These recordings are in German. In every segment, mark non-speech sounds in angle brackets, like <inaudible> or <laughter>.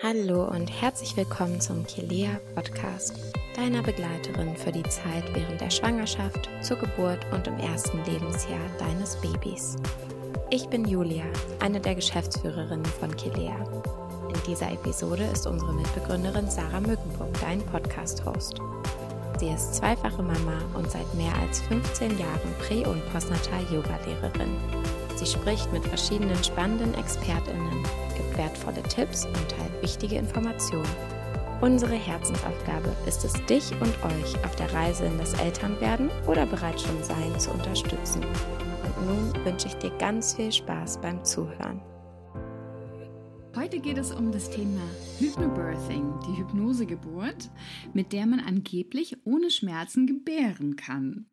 Hallo und herzlich willkommen zum Kilea Podcast, deiner Begleiterin für die Zeit während der Schwangerschaft, zur Geburt und im ersten Lebensjahr deines Babys. Ich bin Julia, eine der Geschäftsführerinnen von Kilea. In dieser Episode ist unsere Mitbegründerin Sarah Mückenburg dein Podcast-Host. Sie ist zweifache Mama und seit mehr als 15 Jahren Prä- und Postnatal-Yoga-Lehrerin. Sie spricht mit verschiedenen spannenden ExpertInnen, wertvolle Tipps und teilt wichtige Informationen. Unsere Herzensaufgabe ist es, dich und euch auf der Reise in das Elternwerden oder bereits schon Sein zu unterstützen. Und nun wünsche ich dir ganz viel Spaß beim Zuhören. Heute geht es um das Thema Hypnobirthing, die Hypnosegeburt, mit der man angeblich ohne Schmerzen gebären kann.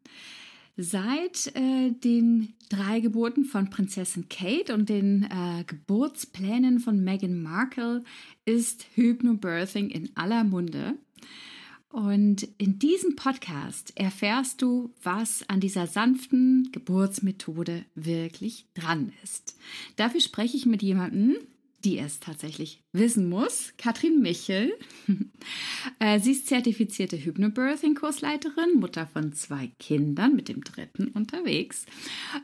Seit äh, den drei Geburten von Prinzessin Kate und den äh, Geburtsplänen von Meghan Markle ist Hypnobirthing in aller Munde. Und in diesem Podcast erfährst du, was an dieser sanften Geburtsmethode wirklich dran ist. Dafür spreche ich mit jemandem, die es tatsächlich wissen muss, Katrin Michel. <laughs> Äh, sie ist zertifizierte Hypnobirthing-Kursleiterin, Mutter von zwei Kindern, mit dem dritten unterwegs,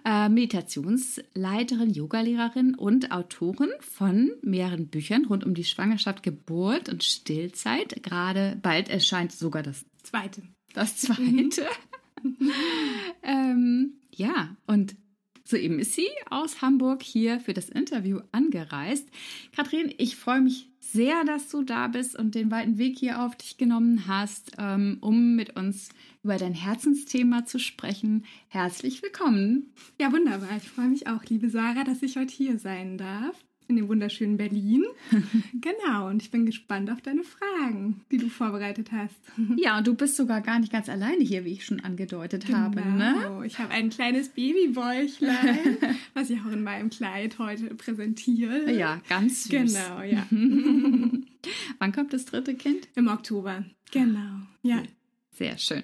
äh, Meditationsleiterin, Yogalehrerin und Autorin von mehreren Büchern rund um die Schwangerschaft, Geburt und Stillzeit. Gerade bald erscheint sogar das zweite. Das zweite. <laughs> ähm, ja, und Soeben ist sie aus Hamburg hier für das Interview angereist. Kathrin, ich freue mich sehr, dass du da bist und den weiten Weg hier auf dich genommen hast, ähm, um mit uns über dein Herzensthema zu sprechen. Herzlich willkommen. Ja, wunderbar. Ich freue mich auch, liebe Sarah, dass ich heute hier sein darf in dem wunderschönen Berlin. <laughs> genau, und ich bin gespannt auf deine Fragen, die du vorbereitet hast. ja, und du bist sogar gar nicht ganz alleine hier, wie ich schon angedeutet genau. habe. Ne? Ich habe ein kleines Babybäuchlein, <laughs> was ich auch in meinem Kleid heute präsentiere. Ja, ganz süß. Genau, ja. <laughs> Wann kommt das dritte Kind? Im Oktober. Genau, ja. Sehr schön.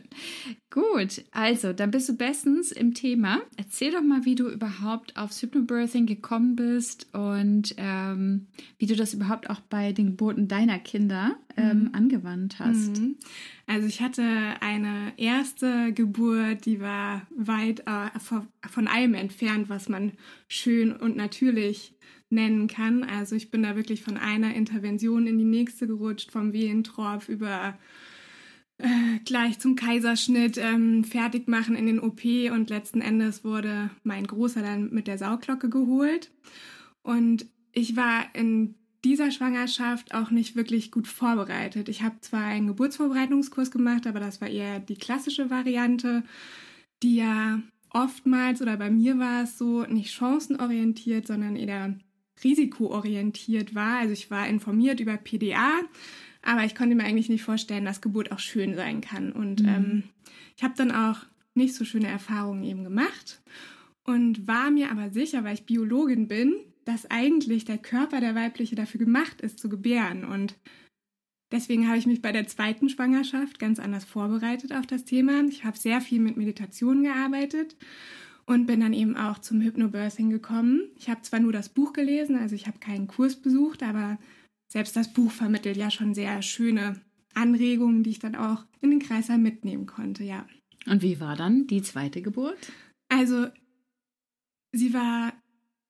Gut, also dann bist du bestens im Thema. Erzähl doch mal, wie du überhaupt aufs Hypnobirthing gekommen bist und ähm, wie du das überhaupt auch bei den Geburten deiner Kinder ähm, mhm. angewandt hast. Mhm. Also ich hatte eine erste Geburt, die war weit äh, von allem entfernt, was man schön und natürlich nennen kann. Also ich bin da wirklich von einer Intervention in die nächste gerutscht, vom Wehentropf über äh, gleich zum Kaiserschnitt ähm, fertig machen in den OP und letzten Endes wurde mein Großer dann mit der Sauglocke geholt. Und ich war in dieser Schwangerschaft auch nicht wirklich gut vorbereitet. Ich habe zwar einen Geburtsvorbereitungskurs gemacht, aber das war eher die klassische Variante, die ja oftmals oder bei mir war es so nicht chancenorientiert, sondern eher risikoorientiert war. Also ich war informiert über PDA, aber ich konnte mir eigentlich nicht vorstellen, dass Geburt auch schön sein kann. Und mhm. ähm, ich habe dann auch nicht so schöne Erfahrungen eben gemacht und war mir aber sicher, weil ich Biologin bin, dass eigentlich der Körper der weibliche dafür gemacht ist zu gebären. Und deswegen habe ich mich bei der zweiten Schwangerschaft ganz anders vorbereitet auf das Thema. Ich habe sehr viel mit Meditation gearbeitet und bin dann eben auch zum Hypnobirthing gekommen. Ich habe zwar nur das Buch gelesen, also ich habe keinen Kurs besucht, aber selbst das Buch vermittelt ja schon sehr schöne Anregungen, die ich dann auch in den Kreißsaal mitnehmen konnte, ja. Und wie war dann die zweite Geburt? Also, sie war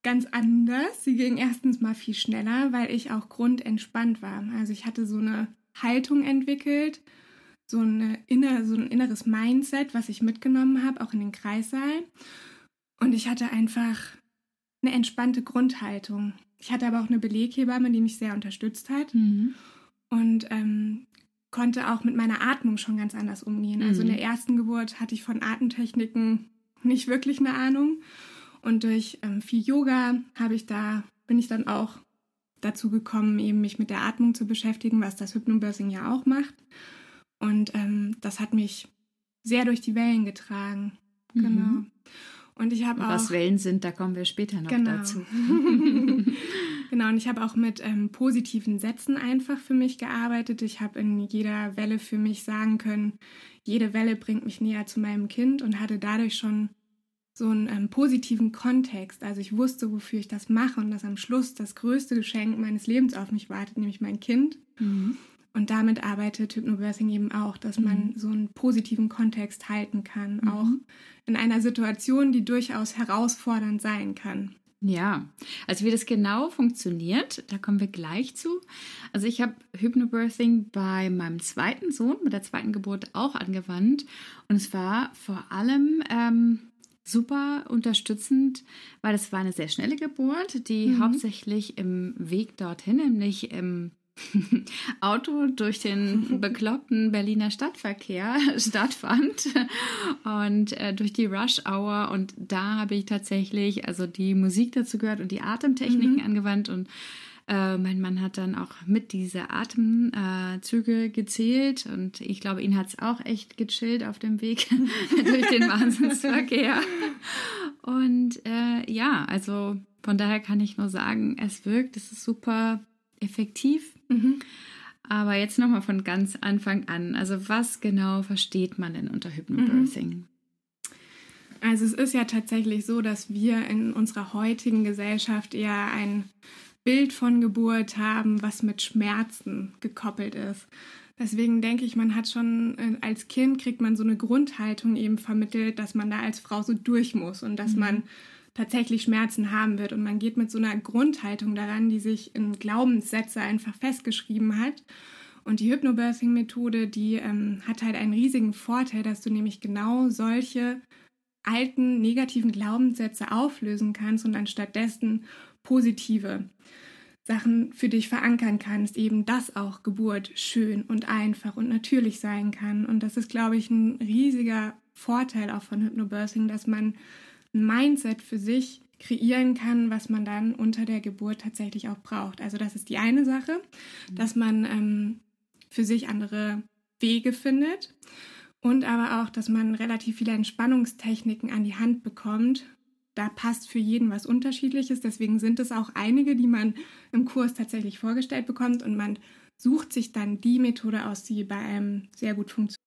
ganz anders. Sie ging erstens mal viel schneller, weil ich auch grundentspannt war. Also ich hatte so eine Haltung entwickelt, so, eine inner, so ein inneres Mindset, was ich mitgenommen habe, auch in den Kreissaal. Und ich hatte einfach eine entspannte Grundhaltung. Ich hatte aber auch eine Beleghebamme, die mich sehr unterstützt hat mhm. und ähm, konnte auch mit meiner Atmung schon ganz anders umgehen. Mhm. Also in mhm. der ersten Geburt hatte ich von Atemtechniken nicht wirklich eine Ahnung und durch ähm, viel Yoga habe ich da bin ich dann auch dazu gekommen, eben mich mit der Atmung zu beschäftigen, was das Hypnobirthing ja auch macht. Und ähm, das hat mich sehr durch die Wellen getragen. Mhm. Genau. Und ich habe auch. Was Wellen sind, da kommen wir später noch genau. dazu. <laughs> genau, und ich habe auch mit ähm, positiven Sätzen einfach für mich gearbeitet. Ich habe in jeder Welle für mich sagen können, jede Welle bringt mich näher zu meinem Kind und hatte dadurch schon so einen ähm, positiven Kontext. Also ich wusste, wofür ich das mache und dass am Schluss das größte Geschenk meines Lebens auf mich wartet, nämlich mein Kind. Mhm. Und damit arbeitet Hypnobirthing eben auch, dass man mhm. so einen positiven Kontext halten kann, mhm. auch in einer Situation, die durchaus herausfordernd sein kann. Ja, also wie das genau funktioniert, da kommen wir gleich zu. Also ich habe Hypnobirthing bei meinem zweiten Sohn, mit der zweiten Geburt auch angewandt. Und es war vor allem ähm, super unterstützend, weil es war eine sehr schnelle Geburt, die mhm. hauptsächlich im Weg dorthin, nämlich im <laughs> Auto durch den <laughs> bekloppten Berliner Stadtverkehr <laughs> stattfand und äh, durch die Rush Hour und da habe ich tatsächlich also die Musik dazu gehört und die Atemtechniken mhm. angewandt und äh, mein Mann hat dann auch mit diese Atemzüge äh, gezählt und ich glaube, ihn hat es auch echt gechillt auf dem Weg durch den Wahnsinnsverkehr. Und äh, ja, also von daher kann ich nur sagen, es wirkt, es ist super effektiv. Mhm. Aber jetzt nochmal von ganz Anfang an. Also was genau versteht man denn unter Hypnobirthing? Mhm. Also es ist ja tatsächlich so, dass wir in unserer heutigen Gesellschaft eher ein Bild von Geburt haben, was mit Schmerzen gekoppelt ist. Deswegen denke ich, man hat schon äh, als Kind kriegt man so eine Grundhaltung eben vermittelt, dass man da als Frau so durch muss und dass mhm. man tatsächlich Schmerzen haben wird. Und man geht mit so einer Grundhaltung daran, die sich in Glaubenssätze einfach festgeschrieben hat. Und die Hypnobirthing-Methode, die ähm, hat halt einen riesigen Vorteil, dass du nämlich genau solche alten negativen Glaubenssätze auflösen kannst und anstattdessen positive Sachen für dich verankern kannst, eben dass auch Geburt schön und einfach und natürlich sein kann. Und das ist, glaube ich, ein riesiger Vorteil auch von Hypnobirthing, dass man Mindset für sich kreieren kann, was man dann unter der Geburt tatsächlich auch braucht. Also das ist die eine Sache, dass man ähm, für sich andere Wege findet und aber auch, dass man relativ viele Entspannungstechniken an die Hand bekommt. Da passt für jeden was Unterschiedliches. Deswegen sind es auch einige, die man im Kurs tatsächlich vorgestellt bekommt und man sucht sich dann die Methode aus, die bei einem sehr gut funktioniert.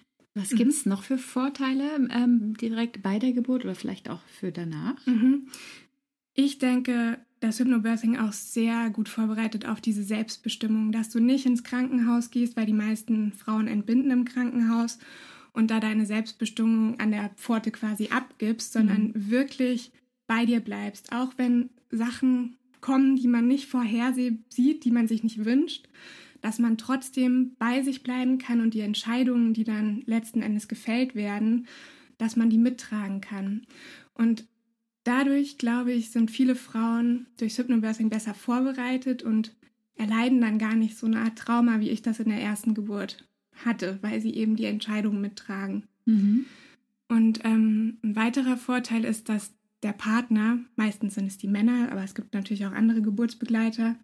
Was mhm. gibt es noch für Vorteile ähm, direkt bei der Geburt oder vielleicht auch für danach? Mhm. Ich denke, dass Hypnobirthing auch sehr gut vorbereitet auf diese Selbstbestimmung, dass du nicht ins Krankenhaus gehst, weil die meisten Frauen entbinden im Krankenhaus und da deine Selbstbestimmung an der Pforte quasi abgibst, sondern mhm. wirklich bei dir bleibst, auch wenn Sachen kommen, die man nicht vorhersieht, die man sich nicht wünscht, dass man trotzdem bei sich bleiben kann und die Entscheidungen, die dann letzten Endes gefällt werden, dass man die mittragen kann. Und dadurch, glaube ich, sind viele Frauen durch Hypnobirthing besser vorbereitet und erleiden dann gar nicht so eine Art Trauma, wie ich das in der ersten Geburt hatte, weil sie eben die Entscheidungen mittragen. Mhm. Und ähm, ein weiterer Vorteil ist, dass der Partner, meistens sind es die Männer, aber es gibt natürlich auch andere Geburtsbegleiter,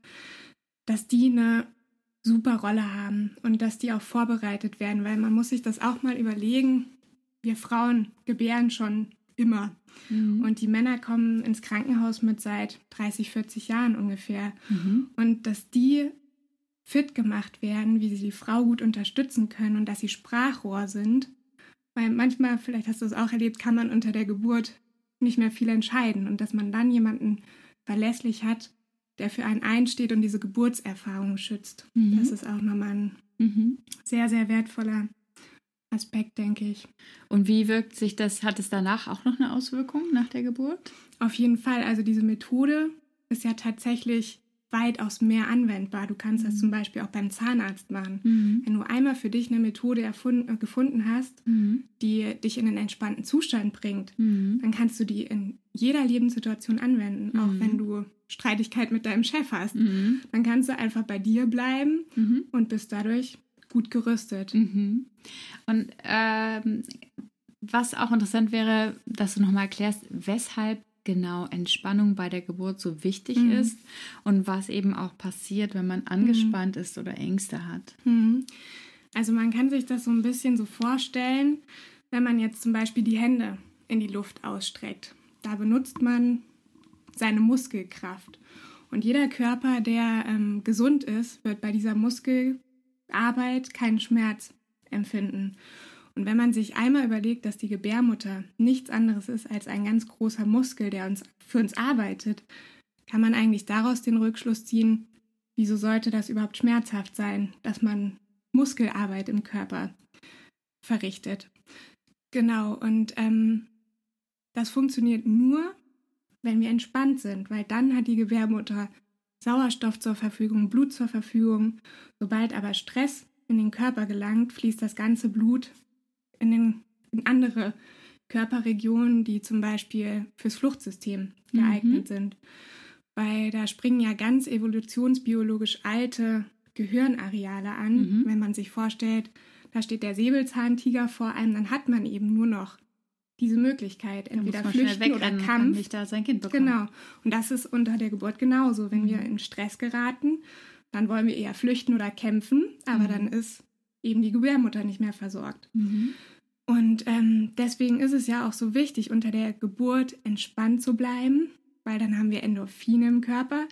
dass die eine super Rolle haben und dass die auch vorbereitet werden, weil man muss sich das auch mal überlegen. Wir Frauen gebären schon immer. Mhm. Und die Männer kommen ins Krankenhaus mit seit 30, 40 Jahren ungefähr. Mhm. Und dass die fit gemacht werden, wie sie die Frau gut unterstützen können und dass sie Sprachrohr sind. Weil manchmal, vielleicht hast du es auch erlebt, kann man unter der Geburt nicht mehr viel entscheiden und dass man dann jemanden verlässlich hat, der für einen einsteht und diese Geburtserfahrung schützt. Mhm. Das ist auch nochmal ein mhm. sehr, sehr wertvoller Aspekt, denke ich. Und wie wirkt sich das, hat es danach auch noch eine Auswirkung nach der Geburt? Auf jeden Fall. Also diese Methode ist ja tatsächlich weitaus mehr anwendbar. Du kannst das zum Beispiel auch beim Zahnarzt machen. Mhm. Wenn du einmal für dich eine Methode erfunden, äh, gefunden hast, Mhm. die dich in einen entspannten Zustand bringt, Mhm. dann kannst du die in jeder Lebenssituation anwenden. Auch Mhm. wenn du Streitigkeit mit deinem Chef hast. Mhm. Dann kannst du einfach bei dir bleiben Mhm. und bist dadurch gut gerüstet. Mhm. Und ähm, was auch interessant wäre, dass du nochmal erklärst, weshalb genau Entspannung bei der Geburt so wichtig Mhm. ist und was eben auch passiert, wenn man angespannt ist oder Ängste hat. Mhm. Also man kann sich das so ein bisschen so vorstellen, wenn man jetzt zum Beispiel die Hände in die Luft ausstreckt. Da benutzt man seine Muskelkraft. Und jeder Körper, der ähm, gesund ist, wird bei dieser Muskelarbeit keinen Schmerz empfinden. Und wenn man sich einmal überlegt, dass die Gebärmutter nichts anderes ist als ein ganz großer Muskel, der uns für uns arbeitet, kann man eigentlich daraus den Rückschluss ziehen, wieso sollte das überhaupt schmerzhaft sein, dass man Muskelarbeit im Körper verrichtet. Genau, und ähm, das funktioniert nur, wenn wir entspannt sind, weil dann hat die Gebärmutter Sauerstoff zur Verfügung, Blut zur Verfügung. Sobald aber Stress in den Körper gelangt, fließt das ganze Blut in, den, in andere Körperregionen, die zum Beispiel fürs Fluchtsystem geeignet Mhm. sind. Weil da springen ja ganz evolutionsbiologisch alte Gehirnareale an. Mhm. Wenn man sich vorstellt, da steht der Säbelzahntiger vor einem, dann hat man eben nur noch diese Möglichkeit, entweder flüchten oder Kampf. nicht da sein Kind bekommen. Genau. Und das ist unter der Geburt genauso. Wenn wir Mhm. in Stress geraten, dann wollen wir eher flüchten oder kämpfen, aber Mhm. dann ist eben die Gebärmutter nicht mehr versorgt. Mhm. Und ähm, deswegen ist es ja auch so wichtig, unter der Geburt entspannt zu bleiben, weil dann haben wir Endorphine im Körper.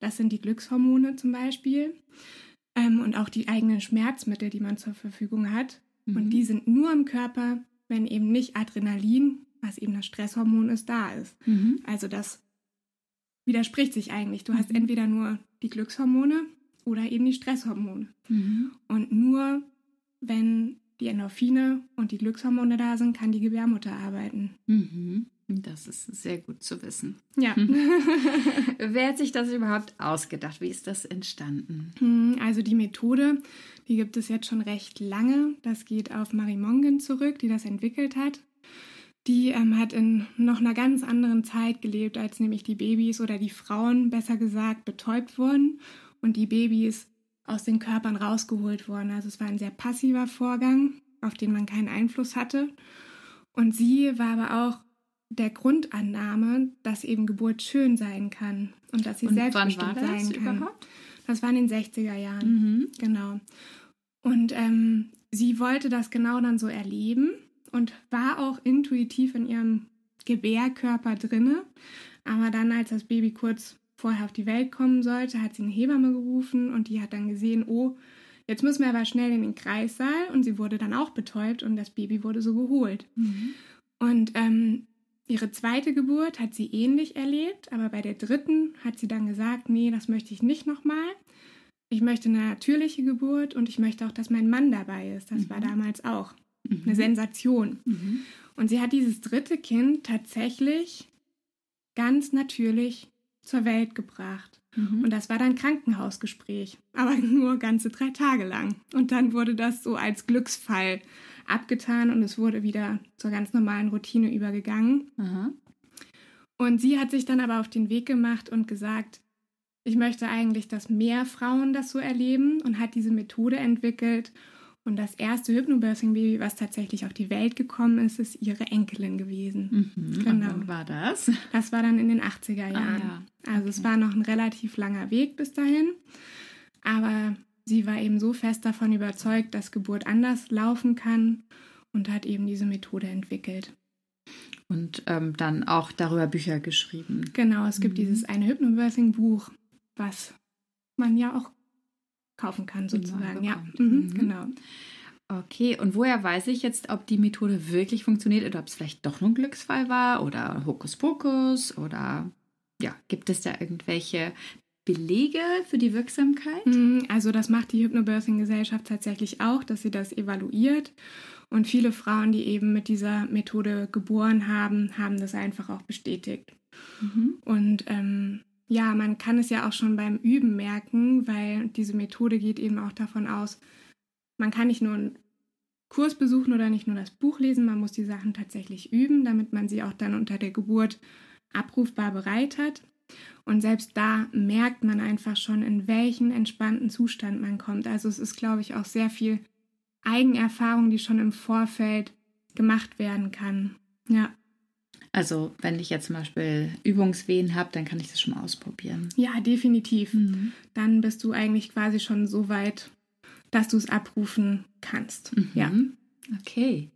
Das sind die Glückshormone zum Beispiel. Ähm, und auch die eigenen Schmerzmittel, die man zur Verfügung hat. Mhm. Und die sind nur im Körper, wenn eben nicht Adrenalin, was eben das Stresshormon ist, da ist. Mhm. Also das widerspricht sich eigentlich. Du hast Mhm. entweder nur die Glückshormone oder eben die Stresshormone. Mhm. Und nur wenn die Endorphine und die Glückshormone da sind, kann die Gebärmutter arbeiten. Mhm. Das ist sehr gut zu wissen. Ja. <laughs> Wer hat sich das überhaupt ausgedacht? Wie ist das entstanden? Hm, Also die Methode, die gibt es jetzt schon recht lange. Das geht auf Marie Mongen zurück, die das entwickelt hat. Die ähm, hat in noch einer ganz anderen Zeit gelebt, als nämlich die Babys oder die Frauen, besser gesagt, betäubt wurden und die Babys aus den Körpern rausgeholt wurden. Also es war ein sehr passiver Vorgang, auf den man keinen Einfluss hatte. Und sie war aber auch der Grundannahme, dass eben Geburt schön sein kann und dass sie Und wann selbstbestimmt war das sein kann. überhaupt? Das war in den 60er Jahren. Mhm. Genau. Und ähm, sie wollte das genau dann so erleben und war auch intuitiv in ihrem Gebärkörper drinne. Aber dann, als das Baby kurz vorher auf die Welt kommen sollte, hat sie eine Hebamme gerufen und die hat dann gesehen, oh, jetzt müssen wir aber schnell in den Kreissaal. Und sie wurde dann auch betäubt und das Baby wurde so geholt. Mhm. Und ähm, ihre zweite Geburt hat sie ähnlich erlebt, aber bei der dritten hat sie dann gesagt, nee, das möchte ich nicht nochmal. Ich möchte eine natürliche Geburt und ich möchte auch, dass mein Mann dabei ist. Das war Mhm. damals auch Mhm. eine Sensation. Mhm. Und sie hat dieses dritte Kind tatsächlich ganz natürlich zur Welt gebracht. Mhm. Und das war dann Krankenhausgespräch, aber <laughs> nur ganze drei Tage lang. Und dann wurde das so als Glücksfall abgetan und es wurde wieder zur ganz normalen Routine übergegangen. Aha. Und sie hat sich dann aber auf den Weg gemacht und gesagt, ich möchte eigentlich, dass mehr Frauen das so erleben und hat diese Methode entwickelt. Und das erste Hypnobirthing-Baby, was tatsächlich auf die Welt gekommen ist, ist ihre Enkelin gewesen. Mhm. Genau. Und wann war das? Das war dann in den 80er Jahren. Ah, Also es okay. war noch ein relativ langer Weg bis dahin. Aber sie war eben so fest davon überzeugt, dass Geburt anders laufen kann und hat eben diese Methode entwickelt. Und ähm, dann auch darüber Bücher geschrieben. Genau, es gibt Mhm. dieses eine Hypnobirthing-Buch, was man ja auch kaufen kann, Überall sozusagen. Ja, mhm, Mhm. genau. Okay, und woher weiß ich jetzt, ob die Methode wirklich funktioniert oder ob es vielleicht doch nur ein Glücksfall war oder Hokuspokus oder ja, gibt es da irgendwelche Belege für die Wirksamkeit? Mhm, Also das macht die Hypnobirthing-Gesellschaft tatsächlich auch, dass sie das evaluiert. Und viele Frauen, die eben mit dieser Methode geboren haben, haben das einfach auch bestätigt. Mhm. Und ähm, ja, man kann es ja auch schon beim Üben merken, weil diese Methode geht eben auch davon aus, man kann nicht nur einen Kurs besuchen oder nicht nur das Buch lesen, man muss die Sachen tatsächlich üben, damit man sie auch dann unter der Geburt abrufbar bereit hat. Und selbst da merkt man einfach schon, in welchen entspannten Zustand man kommt. Also es ist, glaube ich, auch sehr viel Eigenerfahrung, die schon im Vorfeld gemacht werden kann. Ja. Also wenn ich jetzt zum Beispiel Übungswehen habe, dann kann ich das schon mal ausprobieren. Ja, definitiv. Mhm. Dann bist du eigentlich quasi schon so weit, dass du es abrufen kannst. Mhm. Ja. Okay.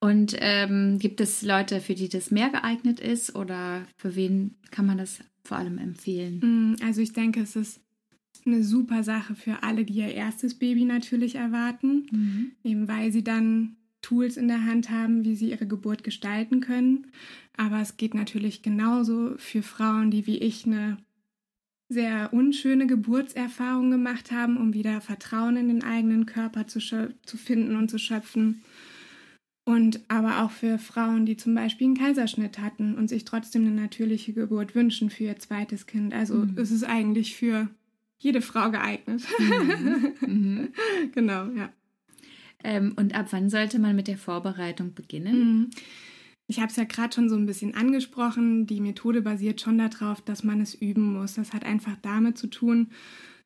Und ähm, gibt es Leute, für die das mehr geeignet ist oder für wen kann man das vor allem empfehlen? Mm, also ich denke, es ist eine super Sache für alle, die ihr erstes Baby natürlich erwarten, mhm. eben weil sie dann Tools in der Hand haben, wie sie ihre Geburt gestalten können. Aber es geht natürlich genauso für Frauen, die wie ich eine sehr unschöne Geburtserfahrung gemacht haben, um wieder Vertrauen in den eigenen Körper zu, zu finden und zu schöpfen. Und aber auch für Frauen, die zum Beispiel einen Kaiserschnitt hatten und sich trotzdem eine natürliche Geburt wünschen für ihr zweites Kind. Also mhm. es ist eigentlich für jede Frau geeignet. Mhm. Mhm. <laughs> genau, ja. Ähm, und ab wann sollte man mit der Vorbereitung beginnen? Mhm. Ich habe es ja gerade schon so ein bisschen angesprochen. Die Methode basiert schon darauf, dass man es üben muss. Das hat einfach damit zu tun,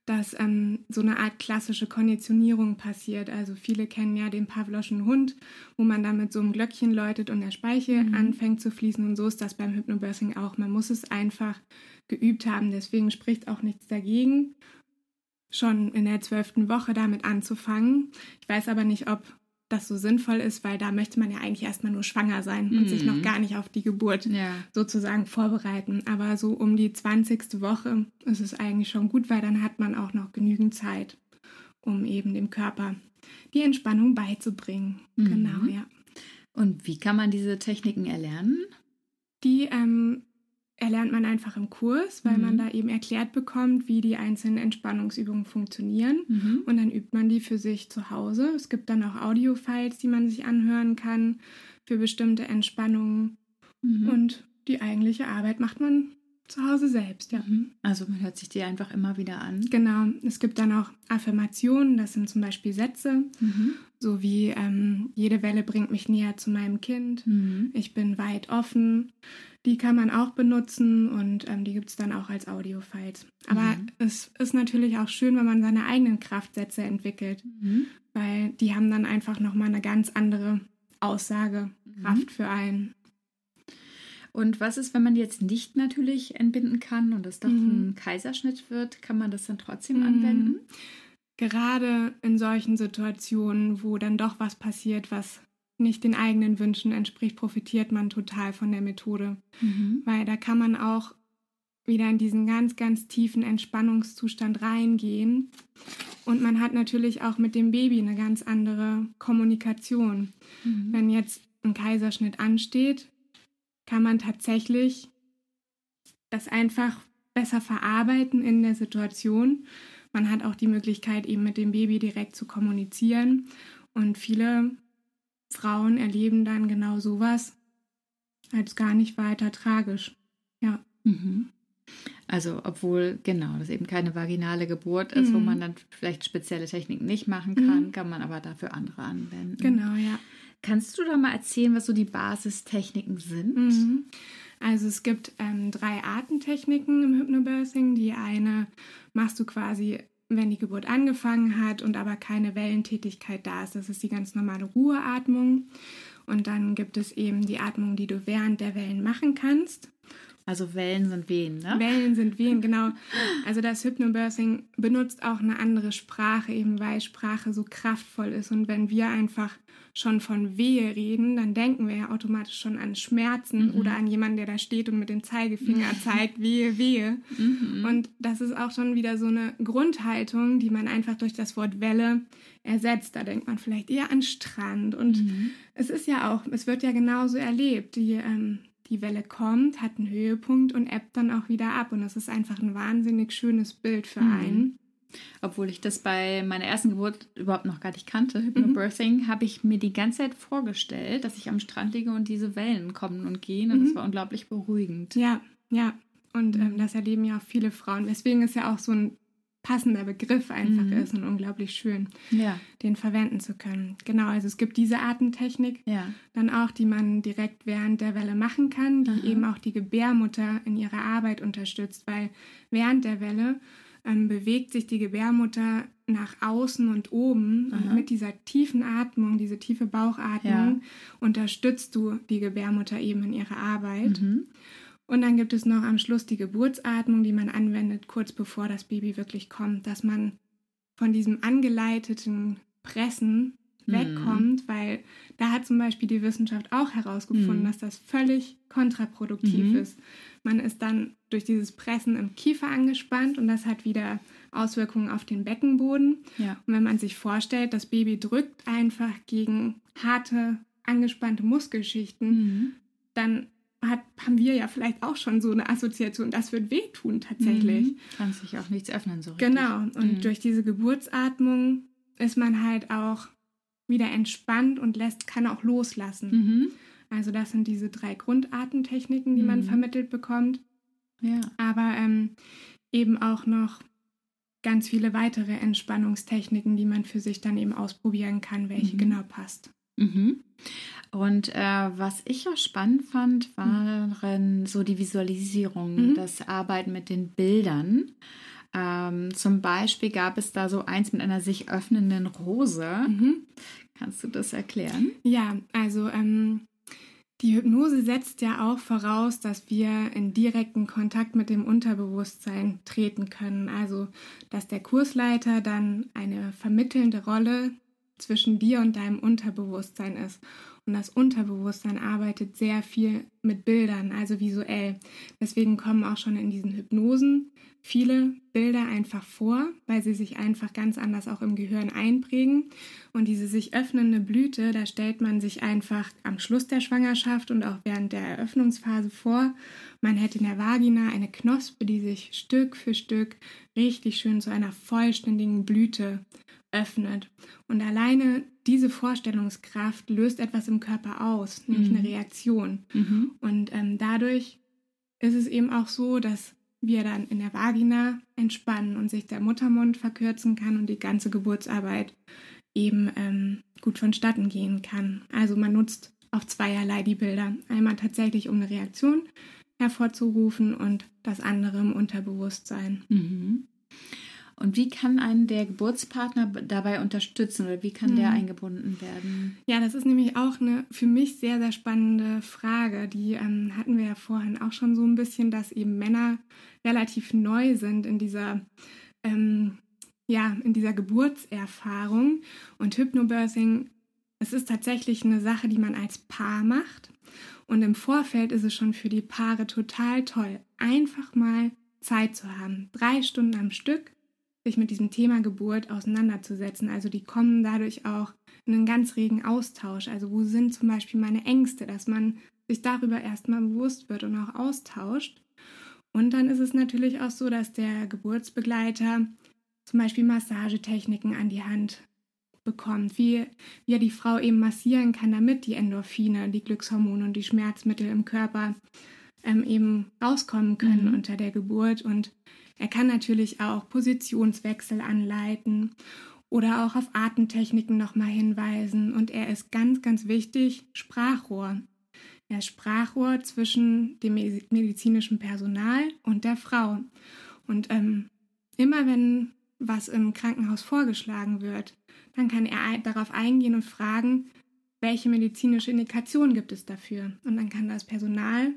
dass ähm, so eine Art klassische Konditionierung passiert. Also viele kennen ja den Pavloschen Hund, wo man dann mit so einem Glöckchen läutet und der Speichel mhm. anfängt zu fließen. Und so ist das beim Hypnobirthing auch. Man muss es einfach geübt haben. Deswegen spricht auch nichts dagegen, schon in der zwölften Woche damit anzufangen. Ich weiß aber nicht, ob das so sinnvoll ist, weil da möchte man ja eigentlich erstmal nur schwanger sein und mhm. sich noch mhm. gar nicht auf die Geburt ja. sozusagen vorbereiten. Aber so um die 20. Woche ist es eigentlich schon gut, weil dann hat man auch noch genügend Zeit, um eben dem Körper die Entspannung beizubringen. Mhm. Genau, ja. Und wie kann man diese Techniken erlernen? Die ähm, erlernt man einfach im Kurs, weil mhm. man da eben erklärt bekommt, wie die einzelnen Entspannungsübungen funktionieren. Mhm. Und dann übt man die für sich zu Hause. Es gibt dann auch Audio-Files, die man sich anhören kann für bestimmte Entspannungen. Mhm. Und die eigentliche Arbeit macht man zu Hause selbst, ja. Mhm. Also man hört sich die einfach immer wieder an. Genau. Es gibt dann auch Affirmationen, das sind zum Beispiel Sätze, mhm. so wie ähm, jede Welle bringt mich näher zu meinem Kind, mhm. ich bin weit offen. Die kann man auch benutzen und ähm, die gibt es dann auch als Audio-Files. Aber mhm. es ist natürlich auch schön, wenn man seine eigenen Kraftsätze entwickelt, mhm. weil die haben dann einfach nochmal eine ganz andere Aussagekraft mhm. für einen. Und was ist, wenn man jetzt nicht natürlich entbinden kann und es doch mhm. ein Kaiserschnitt wird? Kann man das dann trotzdem mhm. anwenden? Gerade in solchen Situationen, wo dann doch was passiert, was nicht den eigenen Wünschen entspricht, profitiert man total von der Methode. Mhm. Weil da kann man auch wieder in diesen ganz, ganz tiefen Entspannungszustand reingehen. Und man hat natürlich auch mit dem Baby eine ganz andere Kommunikation. Mhm. Wenn jetzt ein Kaiserschnitt ansteht, kann man tatsächlich das einfach besser verarbeiten in der Situation. Man hat auch die Möglichkeit, eben mit dem Baby direkt zu kommunizieren. Und viele Frauen erleben dann genau sowas als gar nicht weiter tragisch. Ja. Mhm. Also, obwohl, genau, das eben keine vaginale Geburt ist, mhm. wo man dann vielleicht spezielle Techniken nicht machen kann, mhm. kann man aber dafür andere anwenden. Genau, ja. Kannst du da mal erzählen, was so die Basistechniken sind? Mhm. Also es gibt ähm, drei Artentechniken im Hypnobirthing. Die eine machst du quasi wenn die Geburt angefangen hat und aber keine Wellentätigkeit da ist. Das ist die ganz normale Ruheatmung. Und dann gibt es eben die Atmung, die du während der Wellen machen kannst. Also Wellen sind Wehen, ne? Wellen sind Wehen, genau. Also das Hypnobirthing benutzt auch eine andere Sprache, eben weil Sprache so kraftvoll ist. Und wenn wir einfach schon von Wehe reden, dann denken wir ja automatisch schon an Schmerzen mhm. oder an jemanden, der da steht und mit dem Zeigefinger zeigt, Wehe, Wehe. Mhm. Und das ist auch schon wieder so eine Grundhaltung, die man einfach durch das Wort Welle ersetzt. Da denkt man vielleicht eher an Strand. Und mhm. es ist ja auch, es wird ja genauso erlebt. Die ähm, die Welle kommt, hat einen Höhepunkt und ebbt dann auch wieder ab. Und das ist einfach ein wahnsinnig schönes Bild für mhm. einen. Obwohl ich das bei meiner ersten Geburt überhaupt noch gar nicht kannte, Hypnobirthing, mhm. habe ich mir die ganze Zeit vorgestellt, dass ich am Strand liege und diese Wellen kommen und gehen. Und mhm. das war unglaublich beruhigend. Ja, ja. Und ähm, das erleben ja auch viele Frauen. Deswegen ist ja auch so ein passender Begriff einfach mhm. ist und unglaublich schön, ja. den verwenden zu können. Genau, also es gibt diese Atemtechnik ja. dann auch, die man direkt während der Welle machen kann, die Aha. eben auch die Gebärmutter in ihrer Arbeit unterstützt, weil während der Welle ähm, bewegt sich die Gebärmutter nach außen und oben Aha. und mit dieser tiefen Atmung, diese tiefe Bauchatmung, ja. unterstützt du die Gebärmutter eben in ihrer Arbeit. Mhm. Und dann gibt es noch am Schluss die Geburtsatmung, die man anwendet, kurz bevor das Baby wirklich kommt, dass man von diesem angeleiteten Pressen mhm. wegkommt, weil da hat zum Beispiel die Wissenschaft auch herausgefunden, mhm. dass das völlig kontraproduktiv mhm. ist. Man ist dann durch dieses Pressen im Kiefer angespannt und das hat wieder Auswirkungen auf den Beckenboden. Ja. Und wenn man sich vorstellt, das Baby drückt einfach gegen harte, angespannte Muskelschichten, mhm. dann hat, haben wir ja vielleicht auch schon so eine Assoziation, das wird wehtun tatsächlich. Mhm. Kann sich auch nichts öffnen so richtig. Genau, und mhm. durch diese Geburtsatmung ist man halt auch wieder entspannt und lässt, kann auch loslassen. Mhm. Also das sind diese drei Grundatemtechniken, die man mhm. vermittelt bekommt. Ja. Aber ähm, eben auch noch ganz viele weitere Entspannungstechniken, die man für sich dann eben ausprobieren kann, welche mhm. genau passt. Mhm. Und äh, was ich auch spannend fand, waren so die Visualisierungen, mhm. das Arbeiten mit den Bildern. Ähm, zum Beispiel gab es da so eins mit einer sich öffnenden Rose. Mhm. Kannst du das erklären? Ja, also ähm, die Hypnose setzt ja auch voraus, dass wir in direkten Kontakt mit dem Unterbewusstsein treten können. Also, dass der Kursleiter dann eine vermittelnde Rolle zwischen dir und deinem Unterbewusstsein ist. Und das Unterbewusstsein arbeitet sehr viel mit Bildern, also visuell. Deswegen kommen auch schon in diesen Hypnosen viele Bilder einfach vor, weil sie sich einfach ganz anders auch im Gehirn einprägen. Und diese sich öffnende Blüte, da stellt man sich einfach am Schluss der Schwangerschaft und auch während der Eröffnungsphase vor. Man hätte in der Vagina eine Knospe, die sich Stück für Stück richtig schön zu einer vollständigen Blüte öffnet. Und alleine diese Vorstellungskraft löst etwas im Körper aus, nämlich mhm. eine Reaktion. Mhm. Und ähm, dadurch ist es eben auch so, dass wir dann in der Vagina entspannen und sich der Muttermund verkürzen kann und die ganze Geburtsarbeit eben ähm, gut vonstatten gehen kann. Also man nutzt auf zweierlei die Bilder. Einmal tatsächlich, um eine Reaktion hervorzurufen und das andere im Unterbewusstsein. Mhm. Und wie kann einen der Geburtspartner dabei unterstützen oder wie kann mhm. der eingebunden werden? Ja, das ist nämlich auch eine für mich sehr, sehr spannende Frage. Die ähm, hatten wir ja vorhin auch schon so ein bisschen, dass eben Männer relativ neu sind in dieser, ähm, ja, in dieser Geburtserfahrung. Und Hypnobirthing, es ist tatsächlich eine Sache, die man als Paar macht. Und im Vorfeld ist es schon für die Paare total toll, einfach mal Zeit zu haben. Drei Stunden am Stück sich mit diesem Thema Geburt auseinanderzusetzen. Also die kommen dadurch auch in einen ganz regen Austausch. Also wo sind zum Beispiel meine Ängste, dass man sich darüber erstmal bewusst wird und auch austauscht. Und dann ist es natürlich auch so, dass der Geburtsbegleiter zum Beispiel Massagetechniken an die Hand bekommt, wie, wie er die Frau eben massieren kann, damit die Endorphine, die Glückshormone und die Schmerzmittel im Körper ähm, eben rauskommen können mhm. unter der Geburt und er kann natürlich auch Positionswechsel anleiten oder auch auf Atemtechniken nochmal hinweisen. Und er ist ganz, ganz wichtig, Sprachrohr. Er ist Sprachrohr zwischen dem medizinischen Personal und der Frau. Und ähm, immer wenn was im Krankenhaus vorgeschlagen wird, dann kann er darauf eingehen und fragen, welche medizinische Indikation gibt es dafür. Und dann kann das Personal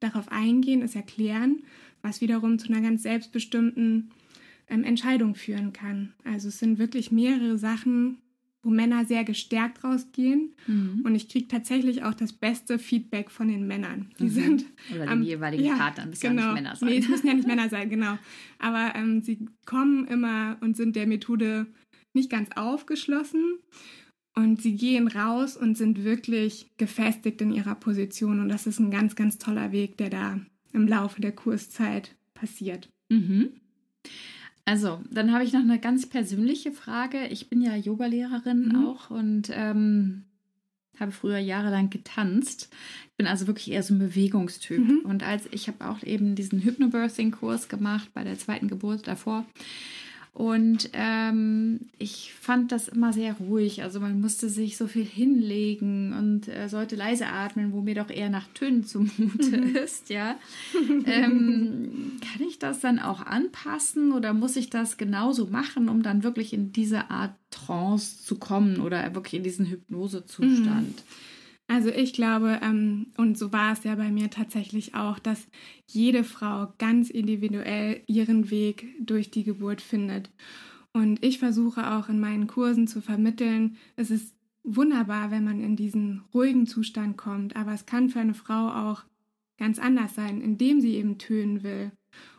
darauf eingehen, es erklären was wiederum zu einer ganz selbstbestimmten ähm, Entscheidung führen kann. Also es sind wirklich mehrere Sachen, wo Männer sehr gestärkt rausgehen. Mhm. Und ich kriege tatsächlich auch das beste Feedback von den Männern. Die mhm. sind oder den jeweiligen ja, Partnern, müssen genau. ja nicht Männer sein. Nee, es müssen ja nicht <laughs> Männer sein, genau. Aber ähm, sie kommen immer und sind der Methode nicht ganz aufgeschlossen. Und sie gehen raus und sind wirklich gefestigt in ihrer Position. Und das ist ein ganz, ganz toller Weg, der da im Laufe der Kurszeit passiert. Mhm. Also, dann habe ich noch eine ganz persönliche Frage. Ich bin ja Yogalehrerin mhm. auch und ähm, habe früher jahrelang getanzt. Ich bin also wirklich eher so ein Bewegungstyp. Mhm. Und als ich habe auch eben diesen Hypnobirthing-Kurs gemacht bei der zweiten Geburt davor. Und ähm, ich fand das immer sehr ruhig. Also man musste sich so viel hinlegen und äh, sollte leise atmen, wo mir doch eher nach Tönen zumute mhm. <laughs> ist, ja. ähm, kann ich das dann auch anpassen oder muss ich das genauso machen, um dann wirklich in diese Art Trance zu kommen oder wirklich in diesen Hypnosezustand? Mhm. Also ich glaube, ähm, und so war es ja bei mir tatsächlich auch, dass jede Frau ganz individuell ihren Weg durch die Geburt findet. Und ich versuche auch in meinen Kursen zu vermitteln, es ist wunderbar, wenn man in diesen ruhigen Zustand kommt, aber es kann für eine Frau auch ganz anders sein, indem sie eben tönen will.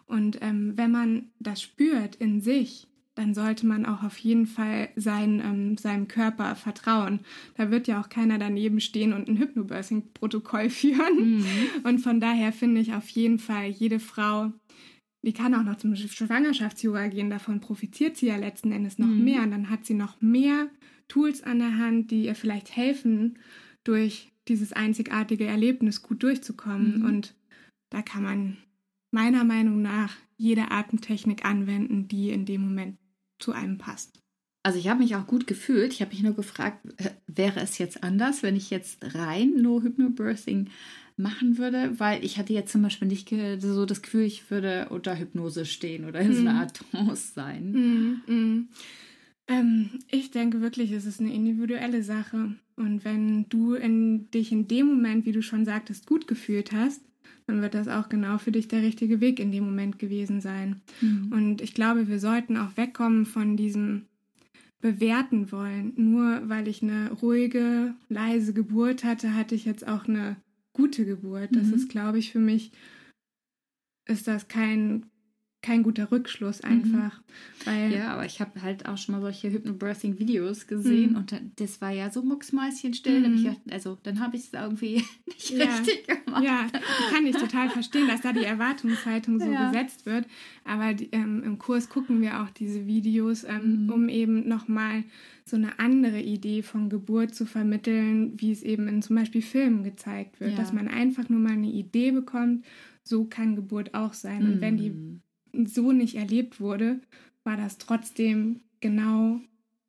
Und ähm, wenn man das spürt in sich, dann sollte man auch auf jeden Fall sein, ähm, seinem Körper vertrauen. Da wird ja auch keiner daneben stehen und ein Hypnobirthing-Protokoll <laughs> führen. Mhm. Und von daher finde ich auf jeden Fall, jede Frau, die kann auch noch zum Schwangerschafts-Yoga gehen, davon profitiert sie ja letzten Endes noch mhm. mehr. Und dann hat sie noch mehr Tools an der Hand, die ihr vielleicht helfen, durch dieses einzigartige Erlebnis gut durchzukommen. Mhm. Und da kann man meiner Meinung nach jede Atemtechnik anwenden, die in dem Moment zu einem passt. Also ich habe mich auch gut gefühlt. Ich habe mich nur gefragt, äh, wäre es jetzt anders, wenn ich jetzt rein nur Hypnobirthing machen würde? Weil ich hatte jetzt zum Beispiel nicht so das Gefühl, ich würde unter Hypnose stehen oder in so einer mhm. Art Trance sein. Mm, mm. Ähm, ich denke wirklich, es ist eine individuelle Sache. Und wenn du in, dich in dem Moment, wie du schon sagtest, gut gefühlt hast, dann wird das auch genau für dich der richtige Weg in dem Moment gewesen sein. Mhm. Und ich glaube, wir sollten auch wegkommen von diesem bewerten wollen. Nur weil ich eine ruhige, leise Geburt hatte, hatte ich jetzt auch eine gute Geburt. Das mhm. ist, glaube ich, für mich ist das kein kein guter Rückschluss mhm. einfach. Mhm. Weil ja, aber ich habe halt auch schon mal solche Hypnobirthing-Videos gesehen mhm. und das war ja so mucksmäuschenstill. Mhm. Gedacht, also dann habe ich es irgendwie <laughs> nicht ja. richtig gemacht. Ja, kann ich total verstehen, dass da die Erwartungshaltung so <laughs> ja. gesetzt wird. Aber die, ähm, im Kurs gucken wir auch diese Videos, ähm, mhm. um eben nochmal so eine andere Idee von Geburt zu vermitteln, wie es eben in zum Beispiel Filmen gezeigt wird. Ja. Dass man einfach nur mal eine Idee bekommt, so kann Geburt auch sein. Und wenn die mhm so nicht erlebt wurde, war das trotzdem genau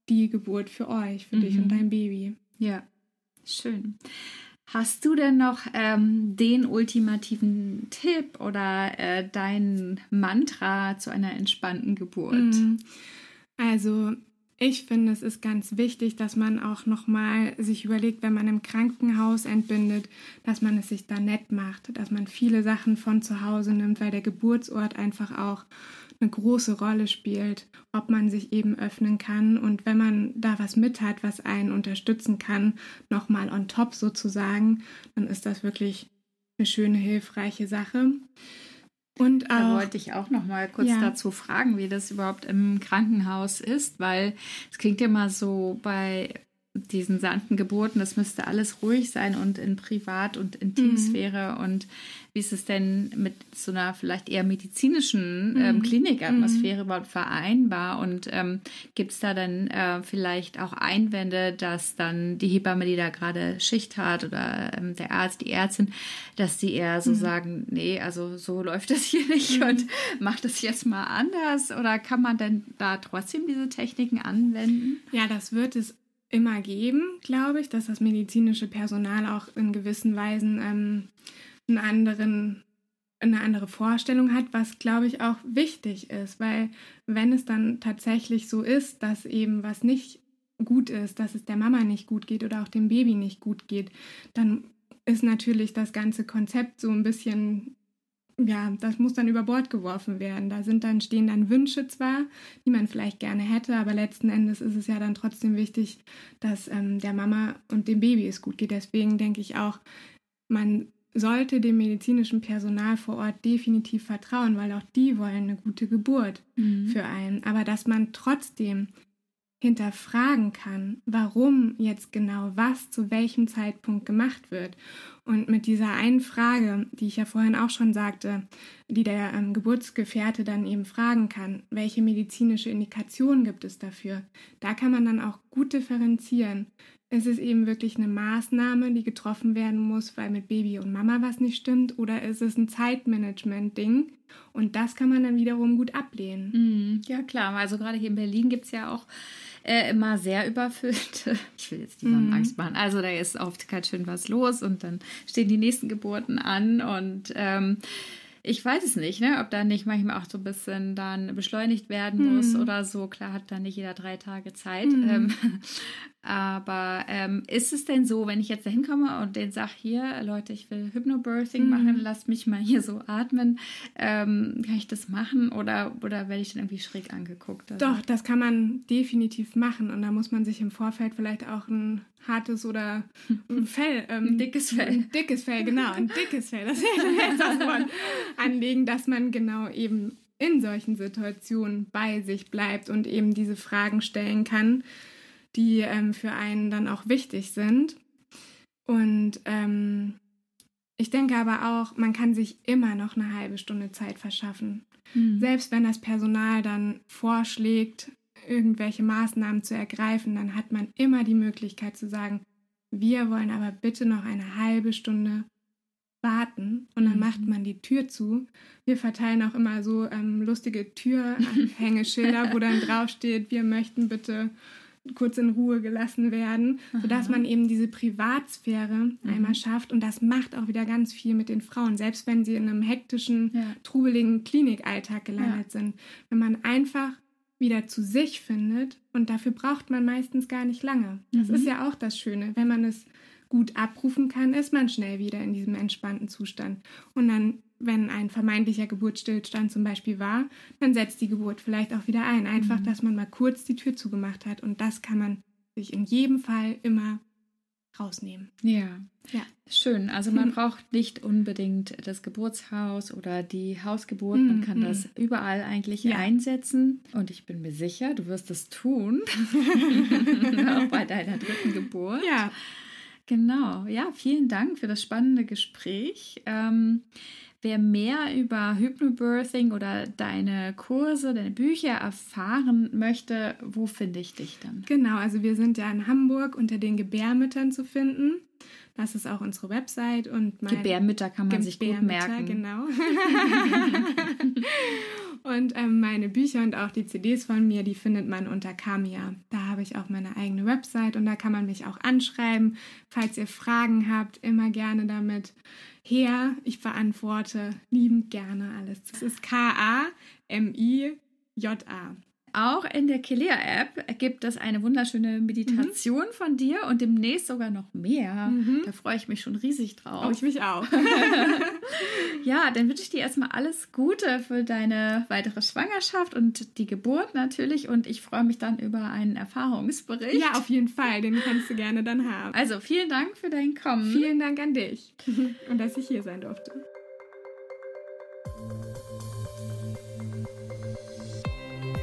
die Geburt für euch, für mhm. dich und mhm. dein Baby. Ja, schön. Hast du denn noch ähm, den ultimativen Tipp oder äh, dein Mantra zu einer entspannten Geburt? Mhm. Also ich finde, es ist ganz wichtig, dass man auch nochmal sich überlegt, wenn man im Krankenhaus entbindet, dass man es sich da nett macht, dass man viele Sachen von zu Hause nimmt, weil der Geburtsort einfach auch eine große Rolle spielt, ob man sich eben öffnen kann und wenn man da was mit hat, was einen unterstützen kann, nochmal on top sozusagen, dann ist das wirklich eine schöne, hilfreiche Sache. Und auch, da wollte ich auch noch mal kurz ja. dazu fragen, wie das überhaupt im Krankenhaus ist, weil es klingt ja mal so bei diesen sanften Geburten, das müsste alles ruhig sein und in Privat- und Intimsphäre. Mhm. Und wie ist es denn mit so einer vielleicht eher medizinischen ähm, mhm. Klinikatmosphäre mhm. überhaupt vereinbar? Und ähm, gibt es da dann äh, vielleicht auch Einwände, dass dann die Hebamme, die da gerade Schicht hat oder ähm, der Arzt, die Ärztin, dass die eher so mhm. sagen, nee, also so läuft das hier nicht mhm. und macht das jetzt mal anders? Oder kann man denn da trotzdem diese Techniken anwenden? Ja, das wird es immer geben, glaube ich, dass das medizinische Personal auch in gewissen Weisen ähm, einen anderen, eine andere Vorstellung hat, was, glaube ich, auch wichtig ist, weil wenn es dann tatsächlich so ist, dass eben was nicht gut ist, dass es der Mama nicht gut geht oder auch dem Baby nicht gut geht, dann ist natürlich das ganze Konzept so ein bisschen ja, das muss dann über Bord geworfen werden. Da sind dann, stehen dann Wünsche zwar, die man vielleicht gerne hätte, aber letzten Endes ist es ja dann trotzdem wichtig, dass ähm, der Mama und dem Baby es gut geht. Deswegen denke ich auch, man sollte dem medizinischen Personal vor Ort definitiv vertrauen, weil auch die wollen eine gute Geburt mhm. für einen. Aber dass man trotzdem hinterfragen kann, warum jetzt genau was zu welchem Zeitpunkt gemacht wird. Und mit dieser einen Frage, die ich ja vorhin auch schon sagte, die der ähm, Geburtsgefährte dann eben fragen kann, welche medizinische Indikation gibt es dafür, da kann man dann auch gut differenzieren. Ist es eben wirklich eine Maßnahme, die getroffen werden muss, weil mit Baby und Mama was nicht stimmt, oder ist es ein Zeitmanagement-Ding? Und das kann man dann wiederum gut ablehnen. Mhm. Ja, klar. Also gerade hier in Berlin gibt es ja auch äh, immer sehr überfüllt. <laughs> Ich will jetzt niemandem mm. Angst machen. Also da ist oft ganz schön was los und dann stehen die nächsten Geburten an und ähm, ich weiß es nicht, ne, ob da nicht manchmal auch so ein bisschen dann beschleunigt werden muss hm. oder so. Klar hat dann nicht jeder drei Tage Zeit. Hm. Ähm, aber ähm, ist es denn so, wenn ich jetzt da hinkomme und den sage, hier, Leute, ich will Hypnobirthing hm. machen, lasst mich mal hier so atmen, ähm, kann ich das machen oder, oder werde ich dann irgendwie schräg angeguckt? Also? Doch, das kann man definitiv machen und da muss man sich im Vorfeld vielleicht auch ein hartes oder ein <laughs> Fell, ähm, ein dickes Fell. Ein dickes Fell, genau, ein <laughs> dickes Fell, das ist das Wort, anlegen, dass man genau eben in solchen Situationen bei sich bleibt und eben diese Fragen stellen kann, die ähm, für einen dann auch wichtig sind. Und ähm, ich denke aber auch, man kann sich immer noch eine halbe Stunde Zeit verschaffen. Mhm. Selbst wenn das Personal dann vorschlägt, irgendwelche Maßnahmen zu ergreifen, dann hat man immer die Möglichkeit zu sagen, wir wollen aber bitte noch eine halbe Stunde warten und dann mhm. macht man die Tür zu. Wir verteilen auch immer so ähm, lustige Türhängeschilder, wo dann <laughs> draufsteht, wir möchten bitte kurz in Ruhe gelassen werden, Aha. sodass man eben diese Privatsphäre mhm. einmal schafft. Und das macht auch wieder ganz viel mit den Frauen, selbst wenn sie in einem hektischen, ja. trubeligen Klinikalltag gelandet ja. sind. Wenn man einfach wieder zu sich findet und dafür braucht man meistens gar nicht lange. Das mhm. ist ja auch das Schöne. Wenn man es gut abrufen kann, ist man schnell wieder in diesem entspannten Zustand. Und dann, wenn ein vermeintlicher Geburtsstillstand zum Beispiel war, dann setzt die Geburt vielleicht auch wieder ein. Einfach, mhm. dass man mal kurz die Tür zugemacht hat. Und das kann man sich in jedem Fall immer rausnehmen. Ja. Ja. Schön. Also man braucht nicht unbedingt das Geburtshaus oder die Hausgeburt. Man kann das überall eigentlich ja. einsetzen. Und ich bin mir sicher, du wirst es tun. <laughs> <laughs> Auch bei deiner dritten Geburt. Ja. Genau, ja, vielen Dank für das spannende Gespräch. Ähm, wer mehr über Hypnobirthing oder deine Kurse, deine Bücher erfahren möchte, wo finde ich dich dann? Genau, also wir sind ja in Hamburg unter den Gebärmüttern zu finden. Das ist auch unsere Website und mein Gebärmütter kann man sich gut merken. Genau. <laughs> und ähm, meine Bücher und auch die CDs von mir, die findet man unter Kamia. Da habe ich auch meine eigene Website und da kann man mich auch anschreiben. Falls ihr Fragen habt, immer gerne damit her. Ich beantworte liebend gerne alles. Das ist K-A-M-I-J-A. Auch in der Kilea-App gibt es eine wunderschöne Meditation mhm. von dir und demnächst sogar noch mehr. Mhm. Da freue ich mich schon riesig drauf. Oh, ich mich auch. <laughs> ja, dann wünsche ich dir erstmal alles Gute für deine weitere Schwangerschaft und die Geburt natürlich. Und ich freue mich dann über einen Erfahrungsbericht. Ja, auf jeden Fall. Den kannst du gerne dann haben. Also vielen Dank für dein Kommen. Vielen Dank an dich <laughs> und dass ich hier sein durfte.